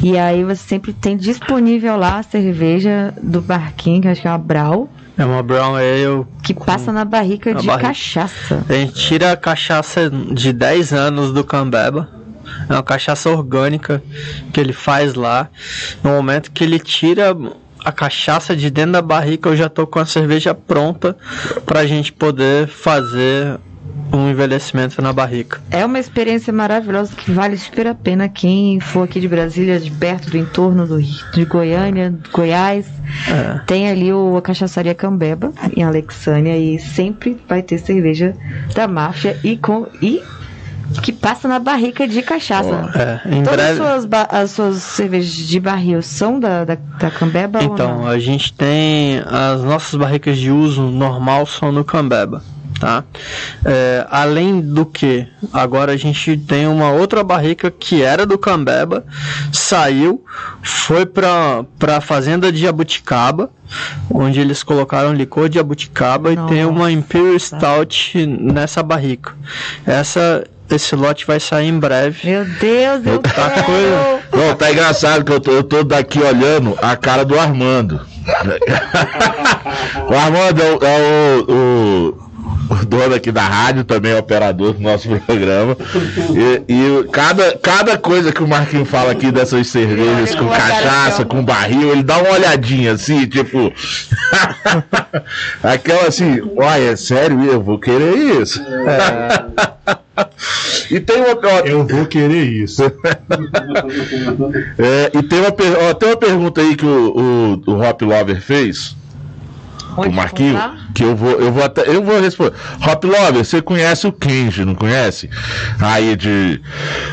E aí você sempre tem disponível lá a cerveja do barquinho, que acho que é uma Brau. É uma Brown Ale. Que passa na barrica de cachaça. A gente tira a cachaça de 10 anos do Cambeba. É uma cachaça orgânica que ele faz lá. No momento que ele tira a cachaça de dentro da barrica, eu já tô com a cerveja pronta pra gente poder fazer um envelhecimento na barrica. É uma experiência maravilhosa que vale super a pena quem for aqui de Brasília, de perto do entorno do de Goiânia, Goiás. É. Tem ali o, a cachaçaria Cambeba em Alexânia e sempre vai ter cerveja da máfia e com e que passa na barrica de cachaça. É, em Todas breve... as, suas as suas cervejas de barril são da, da, da Cambeba? Então, a gente tem as nossas barricas de uso normal são no Cambeba. Tá? É, além do que, agora a gente tem uma outra barrica que era do Cambeba, saiu, foi para a fazenda de Jabuticaba, onde eles colocaram licor de Jabuticaba Nossa. e tem uma Imperial Stout nessa barrica. Essa esse lote vai sair em breve. Meu Deus, eu tá quero. Coisa... Não, tá engraçado que eu tô, eu tô daqui olhando a cara do Armando. o Armando é o, é o, o o dono aqui da rádio, também é operador do nosso programa. E, e, cada, cada coisa que o Marquinho fala aqui dessas cervejas com cachaça, com barril, ele dá uma olhadinha assim, tipo. Aquela assim, olha, é sério, eu vou querer isso. É. e tem uma. Ó, eu vou querer isso. é, e tem uma, ó, tem uma pergunta aí que o, o, o Hop Lover fez. Onde o Marquinho, que eu vou, eu vou até, eu vou responder. Hop Lover, você conhece o Kenji, não conhece? Aí de,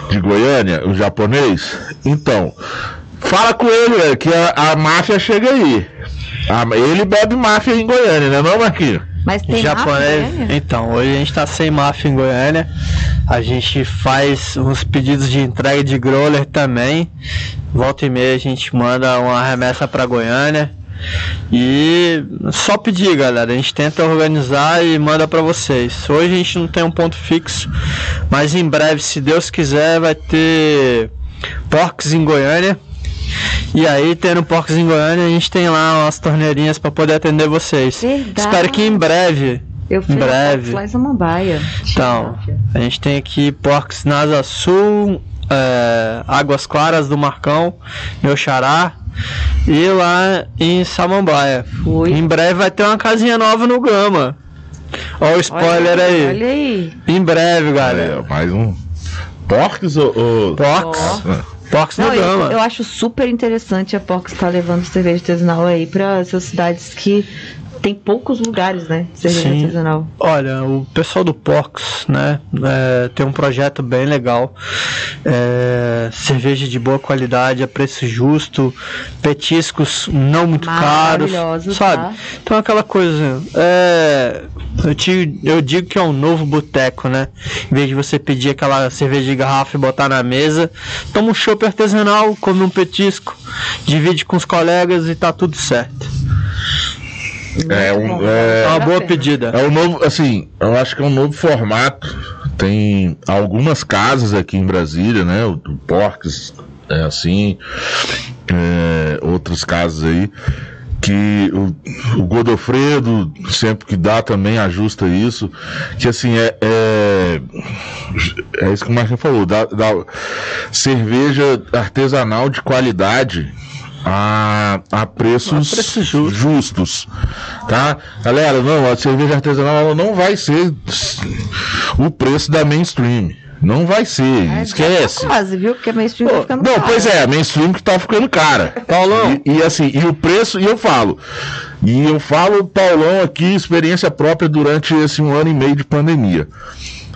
de Goiânia, o japonês? Então, fala com ele, que a, a máfia chega aí. A, ele bebe máfia em Goiânia, né, não, Marquinho? Mas tem japonês. Então, hoje a gente tá sem máfia em Goiânia. A gente faz uns pedidos de entrega de growler também. Volta e meia a gente manda uma remessa para Goiânia. E só pedir, galera. A gente tenta organizar e manda para vocês. Hoje a gente não tem um ponto fixo, mas em breve, se Deus quiser, vai ter porcos em Goiânia. E aí, tendo porcos em Goiânia, a gente tem lá umas torneirinhas para poder atender vocês. Verdade. Espero que em breve. Eu fui em breve. lá em Samambaia. Então, a gente tem aqui porcos Nasa Sul, é, Águas Claras do Marcão, meu xará. E lá em Samambaia. Fui. Em breve vai ter uma casinha nova no Gama. Olha o spoiler olha, aí. Olha aí. Em breve, galera. É, mais um. Porcos ou. ou... Porcos. Porcos no Gama. Eu, eu, acho super interessante a Porcos estar tá levando cerveja artesanal aí para essas cidades que tem poucos lugares, né? Cerveja Sim. artesanal. Olha, o pessoal do Porcos, né? É, tem um projeto bem legal. É, cerveja de boa qualidade, a preço justo, petiscos não muito caros. Sabe? Tá? Então aquela coisa. É, eu, te, eu digo que é um novo boteco, né? Em vez de você pedir aquela cerveja de garrafa e botar na mesa, toma um chopp artesanal, come um petisco, divide com os colegas e tá tudo certo. É, um, é, é uma boa pedida. É um novo, assim, eu acho que é um novo formato. Tem algumas casas aqui em Brasília, né? O, o Porques é assim, é, outras casas aí que o, o, Godofredo sempre que dá também ajusta isso que assim é é, é isso que o Marquinhos falou dá, dá cerveja artesanal de qualidade a, a preços, a preços justos. justos. Tá? Galera, não, a cerveja artesanal não vai ser o preço da mainstream. Não vai ser, É, esquece. tá quase, viu? Porque a mainstream tá Pô, ficando não, cara. pois é, a mainstream que tá ficando cara. Paulão. E, e assim, e o preço, e eu falo, e eu falo, Paulão, aqui, experiência própria durante esse um ano e meio de pandemia.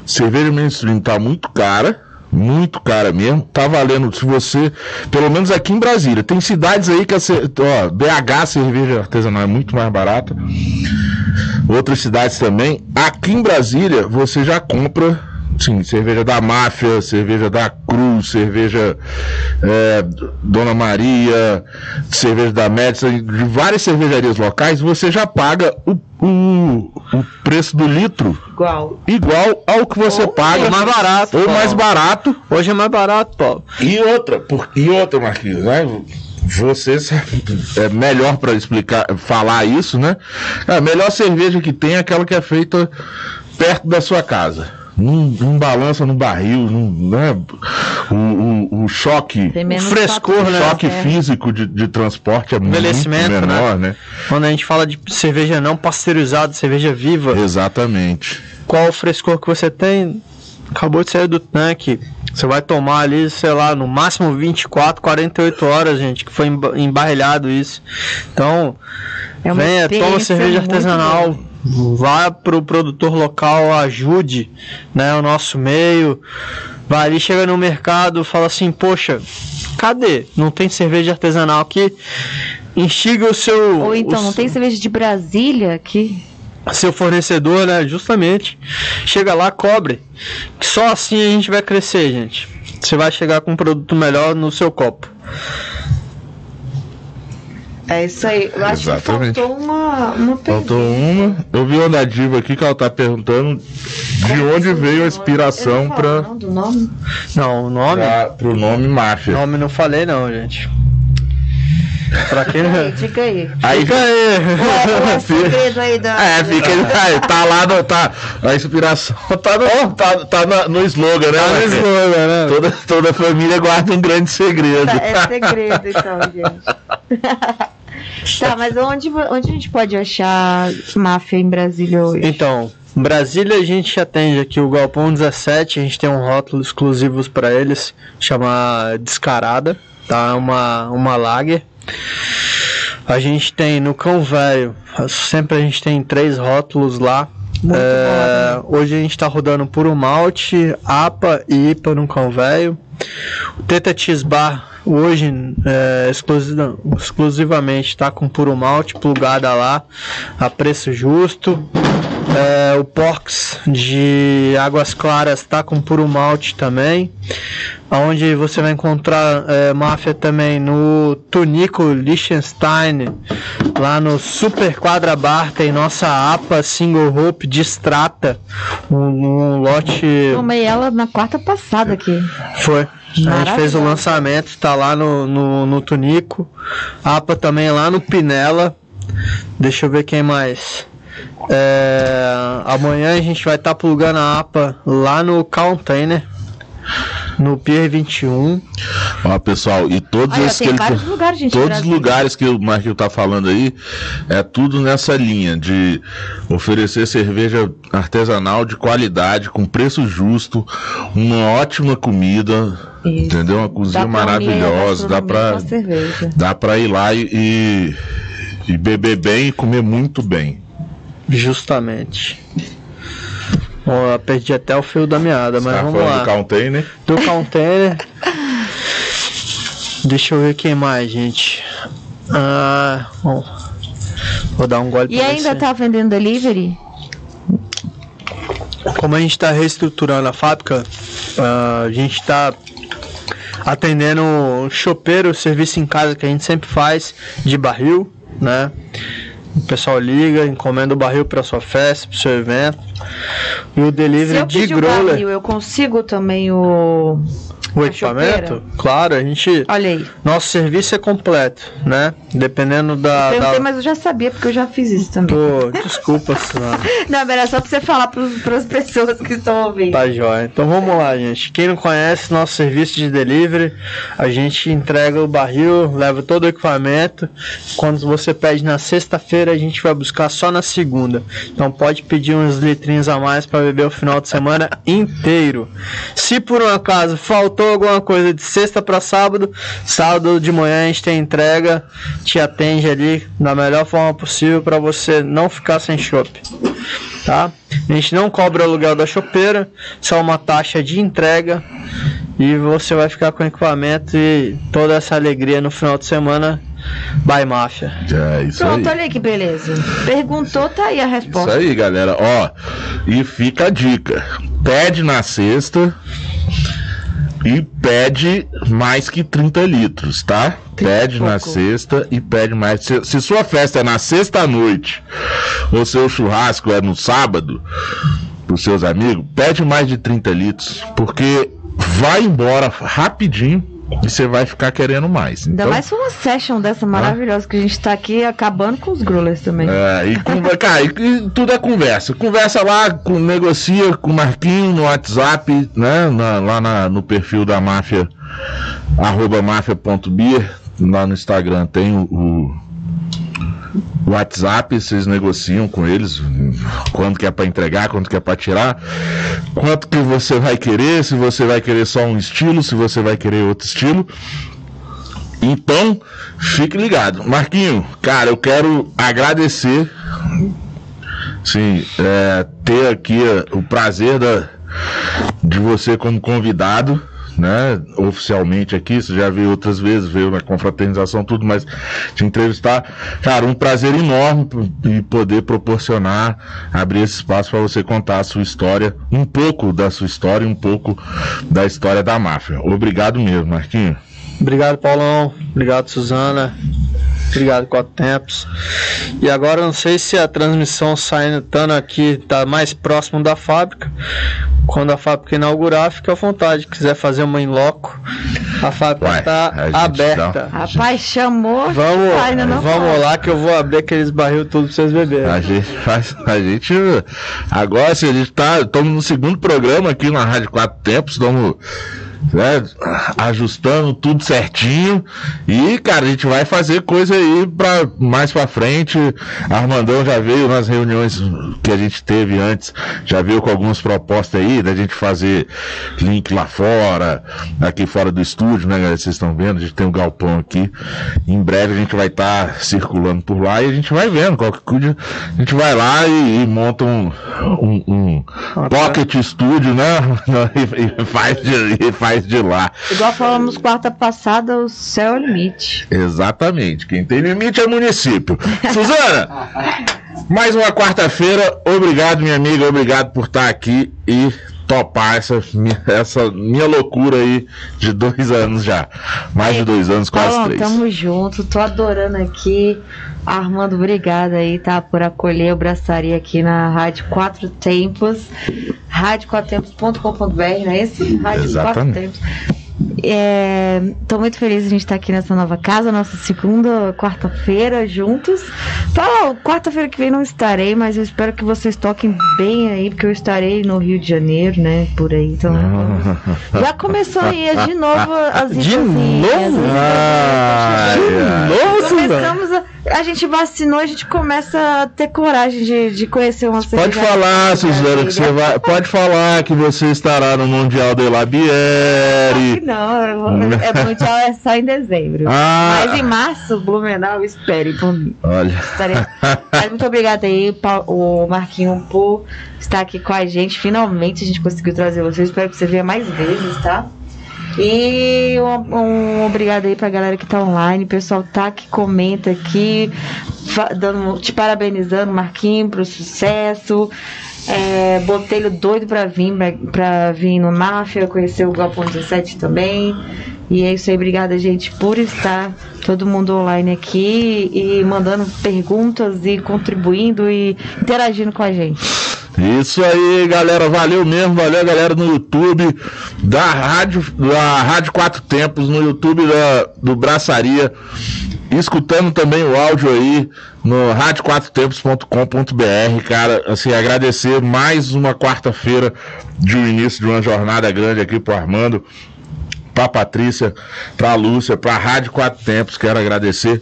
Cerveja mainstream tá muito cara, muito cara mesmo. Tá valendo, se você, pelo menos aqui em Brasília, tem cidades aí que a, ó, BH cerveja artesanal é muito mais barata. Outras cidades também. Aqui em Brasília, você já compra, sim, cerveja da Máfia, cerveja da Cruz, cerveja é, Dona Maria, cerveja da Médici, de várias cervejarias locais, você já paga o, o, o preço do litro Igual. igual ao que você Ou paga. mais barato, Ou Paulo. mais barato. Hoje é mais barato, Paulo. E outra, por, e outra, Marquinhos, né? Você é melhor para explicar, falar isso, né? A melhor cerveja que tem é aquela que é feita perto da sua casa. Não, não balança no barril, não, né? o, o, o choque, menos frescor, fator, né? choque é. físico de, de transporte é muito Envelhecimento, menor, né? Quando a gente fala de cerveja não pasteurizada, cerveja viva, Exatamente. qual o frescor que você tem? Acabou de sair do tanque. Você vai tomar ali, sei lá, no máximo 24, 48 horas, gente, que foi emba- embarrilhado isso. Então, É uma venha, toma cerveja artesanal, boa. Vá pro produtor local, ajude, né, o nosso meio. Vai ali, chega no mercado, fala assim, poxa, cadê? Não tem cerveja artesanal aqui? Instiga o seu Ou então, o não tem cerveja de Brasília que seu fornecedor, né? Justamente. Chega lá, cobre. Só assim a gente vai crescer, gente. Você vai chegar com um produto melhor no seu copo. É isso aí. Eu acho Exatamente. que faltou uma, uma Faltou pergunta. uma. Eu vi uma da Diva aqui que ela tá perguntando de onde veio a inspiração não para não, do nome? Não, o nome. pro nome máfia. Nome não falei não, gente. Pra quem. Aí, diga aí. Aí Fica aí. Qual é o segredo aí da. É, fica aí, tá lá no, tá, a inspiração tá no, tá, tá na- no slogan, né? Tá no slogan, né? Toda, toda família guarda um grande segredo. Tá, é segredo, então, gente. tá, mas onde, onde a gente pode achar máfia em Brasília hoje? Então, Brasília a gente atende aqui o Galpão 17, a gente tem um rótulo exclusivo para eles, chama Descarada, tá? Uma, uma lager. A gente tem no Cão Velho, sempre a gente tem três rótulos lá. É, bom, hoje a gente tá rodando puro malte, APA e IPA no Cão Velho. O Teta Cheese Bar hoje é, exclusiva- exclusivamente tá com puro malte plugada lá a preço justo. É, o Porks de Águas Claras tá com puro malte também. Onde você vai encontrar é, máfia também no Tunico Liechtenstein, lá no Super Quadra Bar tem nossa APA Single Hope de Strata, um, um lote Tomei ela na quarta passada aqui. foi. A gente fez o lançamento, tá lá no, no, no Tunico. APA também lá no Pinela. Deixa eu ver quem mais. É, amanhã a gente vai estar plugando a APA lá no Container. No Pier 21. Ó, pessoal, e todos ó, esses que ele lugares, gente. Todos os lugares que o Marquinhos tá falando aí, é tudo nessa linha de oferecer cerveja artesanal de qualidade, com preço justo, uma ótima comida, Isso. entendeu? Uma Dá cozinha a maravilhosa, dá gastronomia pra, com a cerveja. dá pra ir lá e, e beber bem e comer muito bem. Justamente. Eu perdi até o fio da meada, mas Tá vamos lá. do container? Do container. Deixa eu ver quem mais, gente. Ah, bom. Vou dar um gole E pra ainda você. tá vendendo delivery? Como a gente está reestruturando a fábrica, ah, a gente está atendendo chopeiro, serviço em casa que a gente sempre faz de barril, né? O pessoal liga, encomenda o barril para sua festa, para seu evento. E o Se delivery eu de growler. barril, eu consigo também o... O equipamento? Claro, a gente. Olha aí. Nosso serviço é completo, né? Dependendo da. Eu perguntei, da... mas eu já sabia, porque eu já fiz isso também. Pô, desculpa, senhora. Não, era só pra você falar para as pessoas que estão ouvindo. Tá jóia. Então vamos lá, gente. Quem não conhece nosso serviço de delivery, a gente entrega o barril, leva todo o equipamento. Quando você pede na sexta-feira, a gente vai buscar só na segunda. Então pode pedir uns litrinhos a mais para beber o final de semana inteiro. Se por um acaso faltou alguma coisa de sexta para sábado, sábado de manhã a gente tem entrega, te atende ali da melhor forma possível para você não ficar sem chopp. Tá? A gente não cobra o aluguel da chopeira, só uma taxa de entrega e você vai ficar com equipamento e toda essa alegria no final de semana By Máfia. É, isso Pronto, aí. olha que beleza. Perguntou, tá aí a Isso resposta. aí, galera. Ó, e fica a dica. Pede na sexta e pede mais que 30 litros, tá? Pede na sexta e pede mais. Se, se sua festa é na sexta à noite, ou seu churrasco é no sábado, pros seus amigos, pede mais de 30 litros, porque vai embora rapidinho e você vai ficar querendo mais. Ainda Então, mais foi uma session dessa maravilhosa que a gente tá aqui acabando com os grulers também. É, e, conver- cara, e, e tudo é conversa. Conversa lá, com- negocia com o Marquinho no WhatsApp, né? na- lá na- no perfil da máfia, arroba máfia.beer. Lá no Instagram tem o, o WhatsApp, vocês negociam com eles quanto que é pra entregar, quanto que é pra tirar, quanto que você vai querer, se você vai querer só um estilo, se você vai querer outro estilo. Então, fique ligado. Marquinho, cara, eu quero agradecer, sim, é, ter aqui o prazer da, de você como convidado, né, oficialmente aqui, você já veio outras vezes, veio na confraternização, tudo, mas te entrevistar, cara, um prazer enorme e poder proporcionar, abrir esse espaço para você contar a sua história, um pouco da sua história um pouco da história da máfia. Obrigado mesmo, Marquinho. Obrigado, Paulão. Obrigado, Suzana. Obrigado, Quatro Tempos. E agora não sei se a transmissão saindo estando aqui tá mais próximo da fábrica. Quando a fábrica inaugurar, fica à vontade. Quiser fazer uma em loco, a fábrica está aberta. Rapaz, chamou. Vamos, não vamos lá que eu vou abrir aqueles barril tudo pra vocês beberem. A gente faz. A gente. Agora, assim, a gente tá. Estamos no segundo programa aqui na Rádio Quatro Tempos, estamos. Né, ajustando tudo certinho. E cara a gente vai fazer coisa aí para mais para frente. Armandão já veio nas reuniões que a gente teve antes já veio com algumas propostas aí da gente fazer link lá fora aqui fora do estúdio né galera? Vocês estão vendo? A gente tem um galpão aqui. Em breve a gente vai estar circulando por lá e a gente vai vendo qualquer coisa a gente vai lá e, e monta um, um, um pocket estúdio né? E, faz e faz de lá Igual falamos quarta passada, o céu é o limite. Exatamente. Quem tem limite é o município. Suzana, mais uma quarta-feira. Obrigado, minha amiga. Obrigado por estar aqui e topar essa minha, essa minha loucura aí de dois anos já. Mais de dois anos, quase Paulão, três. tamo junto, tô adorando aqui. Armando, obrigada aí, tá? Por acolher o braçaria aqui na Rádio Quatro Tempos. Radioquatrotempos.com.br, não é esse? Rádio Exatamente. Quatro Tempos. É, tô muito feliz de a gente estar aqui nessa nova casa, nossa segunda quarta-feira juntos. Fala, quarta-feira que vem não estarei, mas eu espero que vocês toquem bem aí, porque eu estarei no Rio de Janeiro, né? Por aí. Então, já começou aí de novo as De novo? as Ah, é. Nossa, velho. Começamos a, a gente vacinou, a gente começa a ter coragem de, de conhecer uma Pode falar, Suzana, que você vai. Pode falar que você estará no Mundial de Labieri. Não, vou- é mundial é só em dezembro. Ah. Mas em março, Blumenau, espere por mim. Olha. Estarei- Mas muito obrigada aí, o Marquinho, por estar aqui com a gente. Finalmente a gente conseguiu trazer vocês. Espero que você venha mais vezes, tá? E um, um obrigado aí pra galera que tá online, pessoal tá que comenta aqui, dando, te parabenizando, Marquinho, pro sucesso. É, Botelho doido pra vir, pra, pra vir no Máfia, conhecer o Galpão 17 também. E é isso aí, obrigada, gente, por estar todo mundo online aqui e mandando perguntas e contribuindo e interagindo com a gente. Isso aí, galera. Valeu mesmo, valeu, galera, no YouTube da Rádio, da Rádio Quatro Tempos, no YouTube da, do Braçaria. Escutando também o áudio aí no radioquatrotempos.com.br, cara. Assim, agradecer mais uma quarta-feira de um início de uma jornada grande aqui pro Armando para Patrícia, para Lúcia, para a Rádio Quatro Tempos, quero agradecer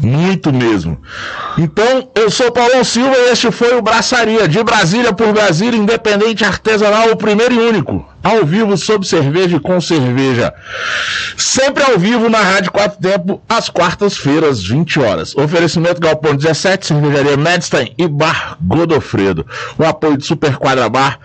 muito mesmo. Então, eu sou Paulão Silva e este foi o Braçaria, de Brasília por Brasília, independente artesanal, o primeiro e único, ao vivo, sob cerveja e com cerveja. Sempre ao vivo na Rádio Quatro Tempos, às quartas-feiras, 20 horas. Oferecimento Galpão 17, Cervejaria Medstein e Bar Godofredo. O apoio de Super Quadra Bar,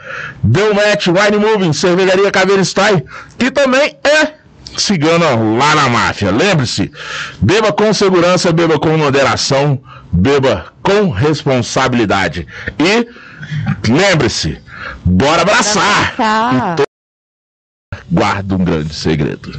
Delmet, Wine Moving, Cervejaria Caveira Style, que também é cigana lá na máfia. Lembre-se, beba com segurança, beba com moderação, beba com responsabilidade. E lembre-se, bora abraçar! Bora abraçar. Guarda um grande segredo.